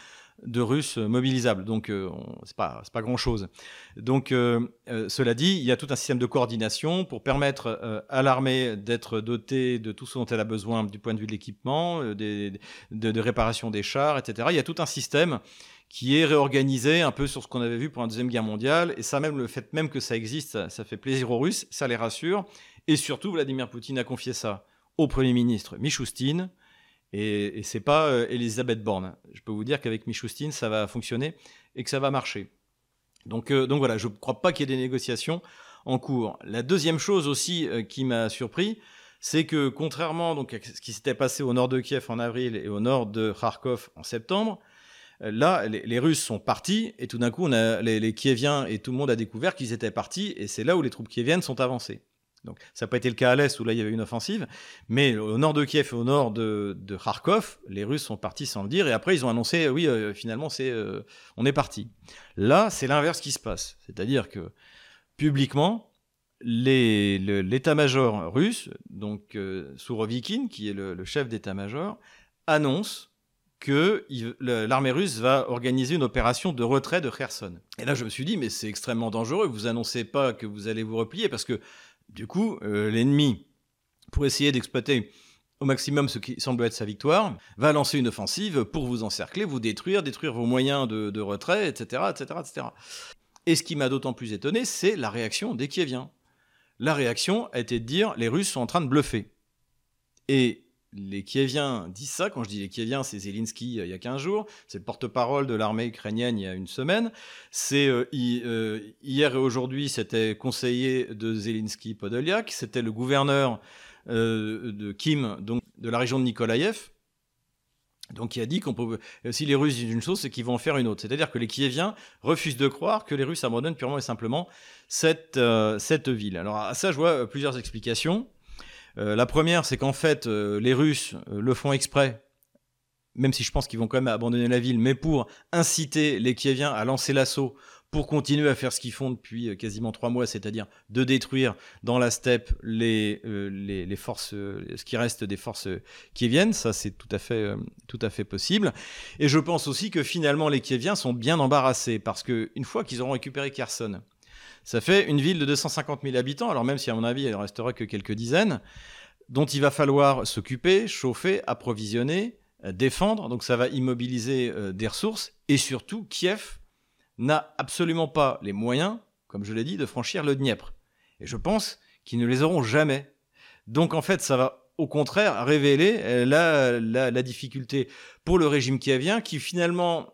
de Russes mobilisables. Donc, euh, c'est pas, pas grand-chose. Donc, euh, euh, cela dit, il y a tout un système de coordination pour permettre à l'armée d'être dotée de tout ce dont elle a besoin du point de vue de l'équipement, de, de, réparation des chars, etc. Il y a tout un système qui est réorganisé un peu sur ce qu'on avait vu pour la Deuxième Guerre mondiale. Et ça, même le fait même que ça existe, ça, ça fait plaisir aux Russes, ça les rassure. Et surtout, Vladimir Poutine a confié ça au Premier ministre Michoustine, et, et c'est pas euh, Elisabeth Borne. Je peux vous dire qu'avec Michoustine, ça va fonctionner et que ça va marcher. Donc, euh, donc voilà, je ne crois pas qu'il y ait des négociations en cours. La deuxième chose aussi euh, qui m'a surpris, c'est que contrairement donc, à ce qui s'était passé au nord de Kiev en avril et au nord de Kharkov en septembre, là, les, Russes sont partis et tout d'un coup, on a, les, les Kieviens et tout le monde a découvert qu'ils étaient partis et c'est là où les troupes kieviennes sont avancées. Donc, ça n'a pas été le cas à l'est où là il y avait une offensive, mais au nord de Kiev et au nord de, Kharkov, les Russes sont partis sans le dire et après ils ont annoncé oui euh, finalement c'est euh, on est parti. Là c'est l'inverse qui se passe, c'est-à-dire que publiquement l'état-major russe, donc euh, Sourovikin qui est le, chef d'état-major, annonce que l'armée russe va organiser une opération de retrait de Kherson. Et là je me suis dit mais c'est extrêmement dangereux, vous annoncez pas que vous allez vous replier parce que du coup, euh, l'ennemi, pour essayer d'exploiter au maximum ce qui semble être sa victoire, va lancer une offensive pour vous encercler, vous détruire, détruire vos moyens de, retrait, etc., etc., etc. Et ce qui m'a d'autant plus étonné, c'est la réaction des Kieviens. La réaction a été de dire les Russes sont en train de bluffer. Les Kieviens disent ça. Quand je dis les Kieviens, c'est Zelensky euh, il y a 15 jours, c'est le porte-parole de l'armée ukrainienne il y a une semaine. C'est euh, euh, hier et aujourd'hui, c'était conseiller de Zelensky Podolyak, c'était le gouverneur de Kim, donc de la région de Nikolaïev. Donc il a dit qu'on peut, si les Russes disent une chose, c'est qu'ils vont en faire une autre. C'est-à-dire que les Kieviens refusent de croire que les Russes abandonnent purement et simplement cette, cette ville. Alors à ça, je vois plusieurs explications. Euh, la première, c'est qu'en fait, euh, les Russes euh, le font exprès, même si je pense qu'ils vont quand même abandonner la ville, mais pour inciter les Kieviens à lancer l'assaut pour continuer à faire ce qu'ils font depuis quasiment trois mois, c'est-à-dire de détruire dans la steppe les, forces, ce qui reste des forces kieviennes. Ça, c'est tout à fait, tout à fait possible. Et je pense aussi que finalement, les Kieviens sont bien embarrassés parce qu'une fois qu'ils auront récupéré Kherson, ça fait une ville de 250 000 habitants, alors même si à mon avis il ne restera que quelques dizaines, dont il va falloir s'occuper, chauffer, approvisionner, euh, défendre, donc ça va immobiliser euh, des ressources, et surtout Kiev n'a absolument pas les moyens, comme je l'ai dit, de franchir le Dniepr. Et je pense qui ne les auront jamais. Donc en fait, ça va au contraire révéler euh, la, la, difficulté pour le régime qui vient, qui finalement,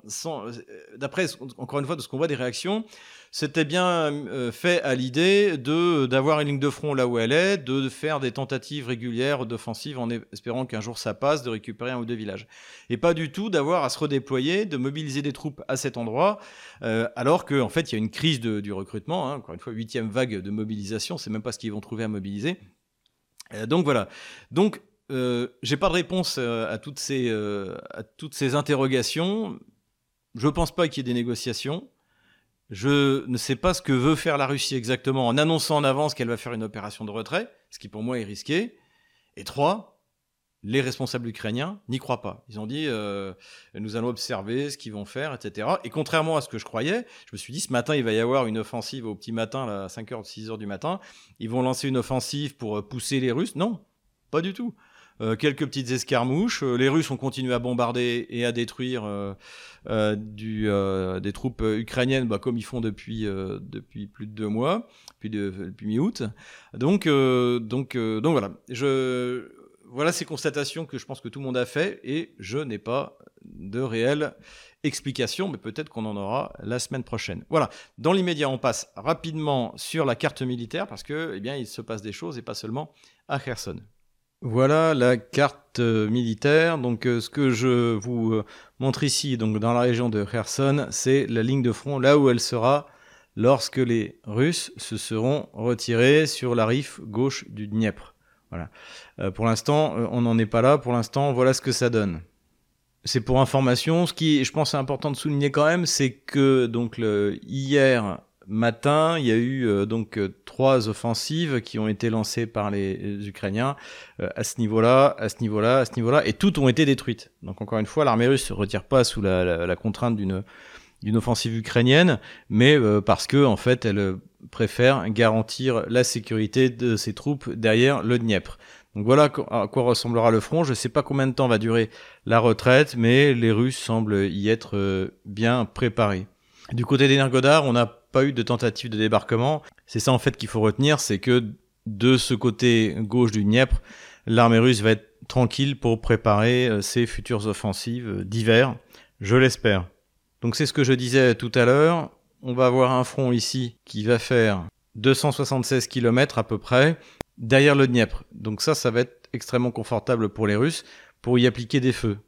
d'après encore une fois de ce qu'on voit des réactions, c'était bien euh, fait à l'idée de d'avoir une ligne de front là où elle est, de faire des tentatives régulières d'offensive en espérant qu'un jour ça passe, de récupérer un ou deux villages. Et pas du tout d'avoir à se redéployer, de mobiliser des troupes à cet endroit, alors qu'en en fait il y a une crise du recrutement, hein, encore une fois huitième vague de mobilisation, c'est même pas ce qu'ils vont trouver à mobiliser. Euh, donc voilà. Donc euh, j'ai pas de réponse euh, à toutes ces à toutes ces interrogations. Je pense pas qu'il y ait des négociations. Je ne sais pas ce que veut faire la Russie exactement en annonçant en avance qu'elle va faire une opération de retrait, ce qui pour moi est risqué. Et trois, les responsables ukrainiens n'y croient pas. Ils ont dit euh, nous allons observer ce qu'ils vont faire, etc. Et contrairement à ce que je croyais, je me suis dit ce matin il va y avoir une offensive au petit matin, à 5h, 6h du matin. Ils vont lancer une offensive pour euh, pousser les Russes. Non, pas du tout. Euh, quelques petites escarmouches. Les Russes ont continué à bombarder et à détruire du, des troupes ukrainiennes, bah, comme ils font depuis, plus de deux mois, depuis, mi-août. Donc, donc, voilà. Voilà ces constatations que je pense que tout le monde a fait et je n'ai pas de réelle explication, mais peut-être qu'on en aura la semaine prochaine. Voilà. Dans l'immédiat, on passe rapidement sur la carte militaire parce que, eh bien, il se passe des choses et pas seulement à Kherson. Voilà la carte militaire. Donc, euh, ce que je vous euh, montre ici, donc dans la région de Kherson, c'est la ligne de front là où elle sera lorsque les Russes se seront retirés sur la rive gauche du Dniepr. Voilà. Euh, pour l'instant, euh, on n'en est pas là. Pour l'instant, voilà ce que ça donne. C'est pour information. Ce qui, je pense, est important de souligner quand même, c'est que donc hier matin, il y a eu euh, donc trois offensives qui ont été lancées par les, Ukrainiens à ce niveau-là, à ce niveau-là, à ce niveau-là, et toutes ont été détruites. Donc encore une fois, l'armée russe se retire pas sous la, la contrainte d'une d'une offensive ukrainienne, mais parce que en fait, elle préfère garantir la sécurité de ses troupes derrière le Dniepr. Donc voilà à quoi ressemblera le front. Je ne sais pas combien de temps va durer la retraite, mais les Russes semblent y être euh, bien préparés. Du côté d'Energodar, on n'a eu de tentative de débarquement. C'est ça en fait qu'il faut retenir, c'est que de ce côté gauche du Dniepr, l'armée russe va être tranquille pour préparer euh, ses futures offensives euh, d'hiver, je l'espère. Donc c'est ce que je disais tout à l'heure on va avoir un front ici qui va faire 276 km à peu près derrière le Dniepr. Donc ça, ça va être extrêmement confortable pour les Russes pour y appliquer des feux.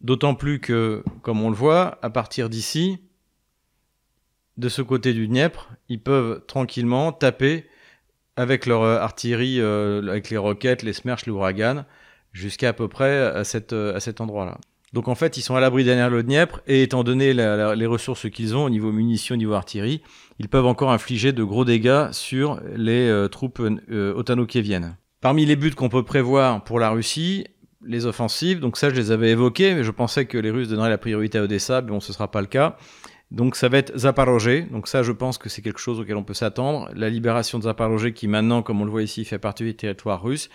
D'autant plus que, comme on le voit, à partir d'ici, de ce côté du Dniepr, ils peuvent tranquillement taper avec leur euh, artillerie, euh, avec les roquettes, les smerch, l'ouragan, jusqu'à à peu près euh, à cet endroit-là. Donc en fait, ils sont à l'abri derrière le Dniepr et étant donné les ressources qu'ils ont au niveau munitions, au niveau artillerie, ils peuvent encore infliger de gros dégâts sur les troupes euh, otano-kieviennes. Parmi les buts qu'on peut prévoir pour la Russie, les offensives, donc ça je les avais évoqués, mais je pensais que les Russes donneraient la priorité à Odessa, mais bon ce sera pas le cas. Donc ça va être Zaporozhye, donc ça je pense que c'est quelque chose auquel on peut s'attendre. La libération de Zaporozhye qui maintenant, comme on le voit ici, fait partie du territoire russe.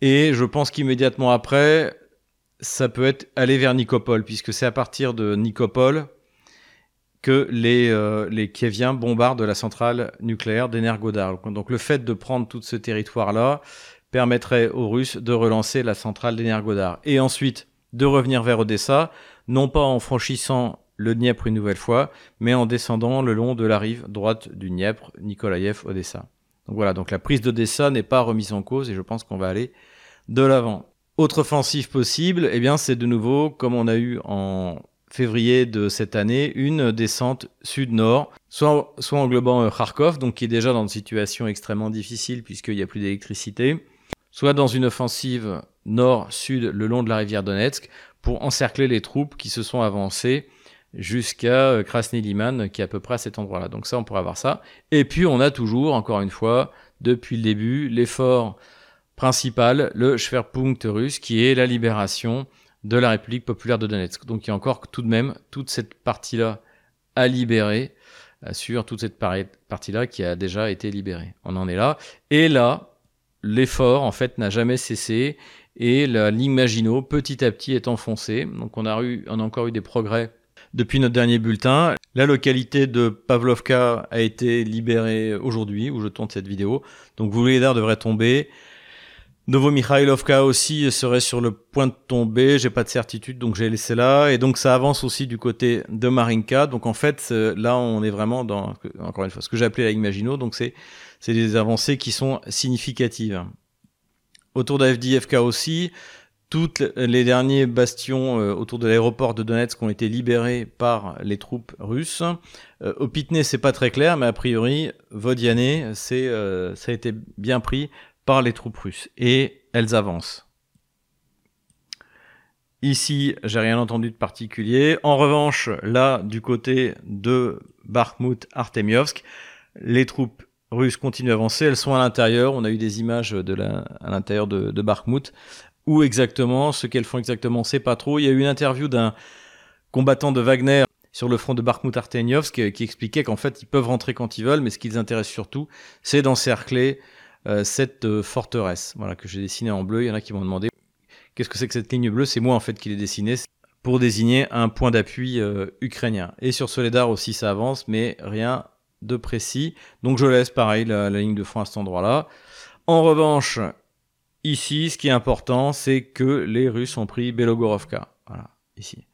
Et je pense qu'immédiatement après, ça peut être aller vers Nicopole, puisque c'est à partir de Nicopole que les, euh, les Kieviens bombardent la centrale nucléaire d'Energodar. Donc le fait de prendre tout ce territoire-là permettrait aux Russes de relancer la centrale d'Energodar. Et ensuite de revenir vers Odessa, non pas en franchissant le Dniepr une nouvelle fois, mais en descendant le long de la rive droite du Dniepr, Nikolaïev, Odessa. Donc voilà, donc la prise d'Odessa n'est pas remise en cause et je pense qu'on va aller de l'avant. Autre offensive possible, eh bien, c'est de nouveau, comme on a eu en février de cette année, une descente sud-nord, soit, soit englobant euh, Kharkov, donc qui est déjà dans une situation extrêmement difficile puisqu'il n'y a plus d'électricité, soit dans une offensive nord-sud le long de la rivière Donetsk pour encercler les troupes qui se sont avancées jusqu'à euh, Krasny Liman, qui est à peu près à cet endroit-là. Donc ça, on pourra voir ça. Et puis, on a toujours, encore une fois, depuis le début, l'effort principal, le Schwerpunkt russe, qui est la libération de la République populaire de Donetsk. Donc il y a encore tout de même toute cette partie-là à libérer, euh, sur toute cette partie-là qui a déjà été libérée. On en est là. Et là, l'effort, en fait, n'a jamais cessé. Et la ligne Maginot, petit à petit, est enfoncée. Donc on a, eu, on a encore eu des progrès depuis notre dernier bulletin. La localité de Pavlovka a été libérée aujourd'hui, où je tourne cette vidéo. Donc Vuledar devrait tomber. Novo-Mikhailovka aussi serait sur le point de tomber, j'ai pas de certitude, donc j'ai laissé là. Et donc ça avance aussi du côté de Marinka. Donc en fait, là on est vraiment dans, encore une fois, ce que j'ai appelé la Imagino. Donc c'est des avancées qui sont significatives. Autour d'AFDFK aussi, toutes les derniers bastions euh, autour de l'aéroport de Donetsk ont été libérés par les troupes russes. Euh, au Pitney, c'est pas très clair, mais a priori, Vodiane, c'est, euh, ça a été bien pris par les troupes russes et elles avancent. Ici, j'ai rien entendu de particulier. En revanche, là, du côté de Bakhmut, Artemiovsk, les troupes russes continuent à avancer. Elles sont à l'intérieur. On a eu des images à l'intérieur de, de Bakhmut. Où exactement, ce qu'elles font exactement, c'est pas trop. Il y a eu une interview d'un combattant de Wagner sur le front de Bakhmut Artemiovsk qui expliquait qu'en fait, ils peuvent rentrer quand ils veulent, mais ce qui les intéresse surtout, c'est d'encercler euh, cette euh, forteresse voilà, que j'ai dessinée en bleu. Il y en a qui m'ont demandé qu'est-ce que c'est que cette ligne bleue? C'est moi en fait qui l'ai dessinée pour désigner un point d'appui euh, ukrainien. Et sur Soledar aussi ça avance, mais rien de précis. Donc je laisse pareil la, ligne de front à cet endroit-là. En revanche, ici, ce qui est important, c'est que les Russes ont pris Belogorovka. Voilà, ici.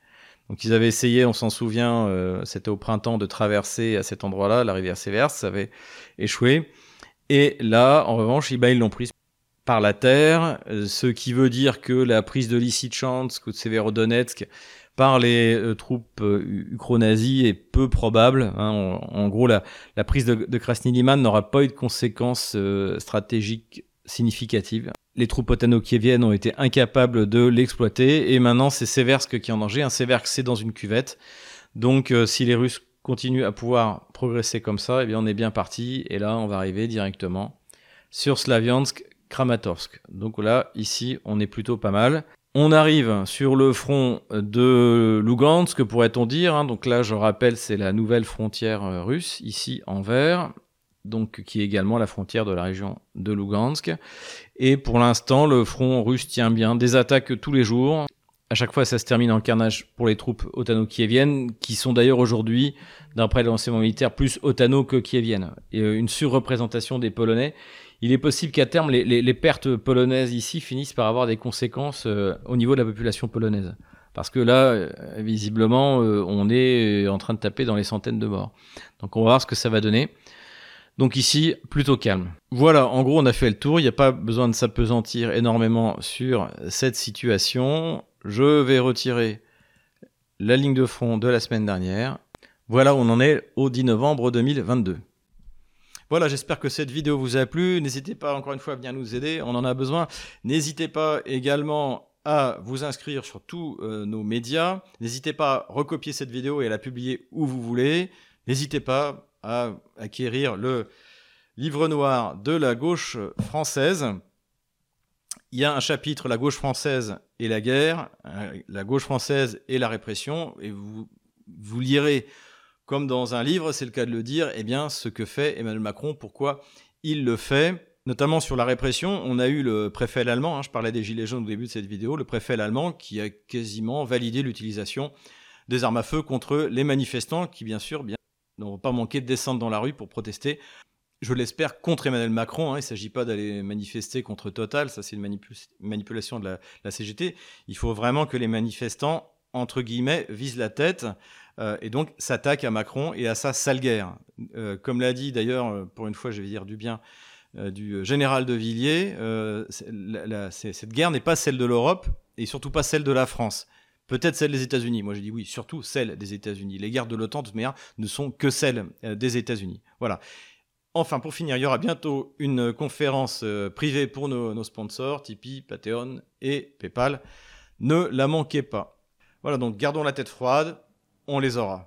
Donc ils avaient essayé, on s'en souvient, c'était au printemps, de traverser à cet endroit-là, la rivière Sévère, ça avait échoué. Et là, en revanche, ils l'ont prise par la terre, euh, ce qui veut dire que la prise de Lysychansk ou de Severodonetsk par les euh, troupes euh, est peu probable. Hein. En, gros, la, prise de, de n'aura pas eu de conséquences stratégiques significatives. Les troupes otano-kieviennes ont été incapables de l'exploiter et maintenant c'est Seversk qui est en danger. Un Seversk, c'est dans une cuvette. Donc si les Russes continue à pouvoir progresser comme ça, eh bien on est bien parti. Et là, on va arriver directement sur Slaviansk, Kramatorsk. Donc là, ici, on est plutôt pas mal. On arrive sur le front de Lugansk, pourrait-on dire. Hein. Donc là, je rappelle, c'est la nouvelle frontière euh, russe, ici en vert, donc qui est également la frontière de la région de Lugansk. Et pour l'instant, le front russe tient bien. Des attaques tous les jours à chaque fois, ça se termine en carnage pour les troupes otano-kieviennes, qui sont d'ailleurs aujourd'hui, d'après l'enseignement militaire, plus otano que kieviennes. Et euh, une surreprésentation des Polonais. Il est possible qu'à terme, les, pertes polonaises ici finissent par avoir des conséquences euh, au niveau de la population polonaise. Parce que là, euh, visiblement, on est en train de taper dans les centaines de morts. Donc on va voir ce que ça va donner. Donc ici, plutôt calme. Voilà, en gros, on a fait le tour. Il n'y a pas besoin de s'apesantir énormément sur cette situation. Je vais retirer la ligne de front de la semaine dernière. Voilà on en est au 10 novembre 2022. Voilà, j'espère que cette vidéo vous a plu. N'hésitez pas encore une fois à venir nous aider, on en a besoin. N'hésitez pas également à vous inscrire sur tous euh, nos médias. N'hésitez pas à recopier cette vidéo et à la publier où vous voulez. N'hésitez pas à acquérir le livre noir de la gauche française il y a un chapitre, la gauche française et la guerre, euh, la gauche française et la répression, et vous, vous lirez, comme dans un livre, c'est le cas de le dire, eh bien, ce que fait Emmanuel Macron, pourquoi il le fait, notamment sur la répression. On a eu le préfet allemand, hein, je parlais des Gilets jaunes au début de cette vidéo, le préfet allemand qui a quasiment validé l'utilisation des armes à feu contre les manifestants qui, bien sûr, bien, n'ont pas manqué de descendre dans la rue pour protester je l'espère, contre Emmanuel Macron. Hein. Il ne s'agit pas d'aller manifester contre Total, ça c'est une manipulation de la, CGT. Il faut vraiment que les manifestants, entre guillemets, visent la tête euh, et donc s'attaquent à Macron et à sa sale guerre. Euh, comme l'a dit d'ailleurs, euh, pour une fois je vais dire du bien, du général de Villiers, cette guerre n'est pas celle de l'Europe et surtout pas celle de la France. Peut-être celle des États-Unis. Moi, je dis oui, surtout celle des États-Unis. Les guerres de l'OTAN, de toute ne sont que celles des États-Unis. Voilà. Enfin, pour finir, il y aura bientôt une conférence euh, privée pour nos, sponsors, Tipeee, Patreon et PayPal. Ne la manquez pas. Voilà, donc gardons la tête froide, on les aura.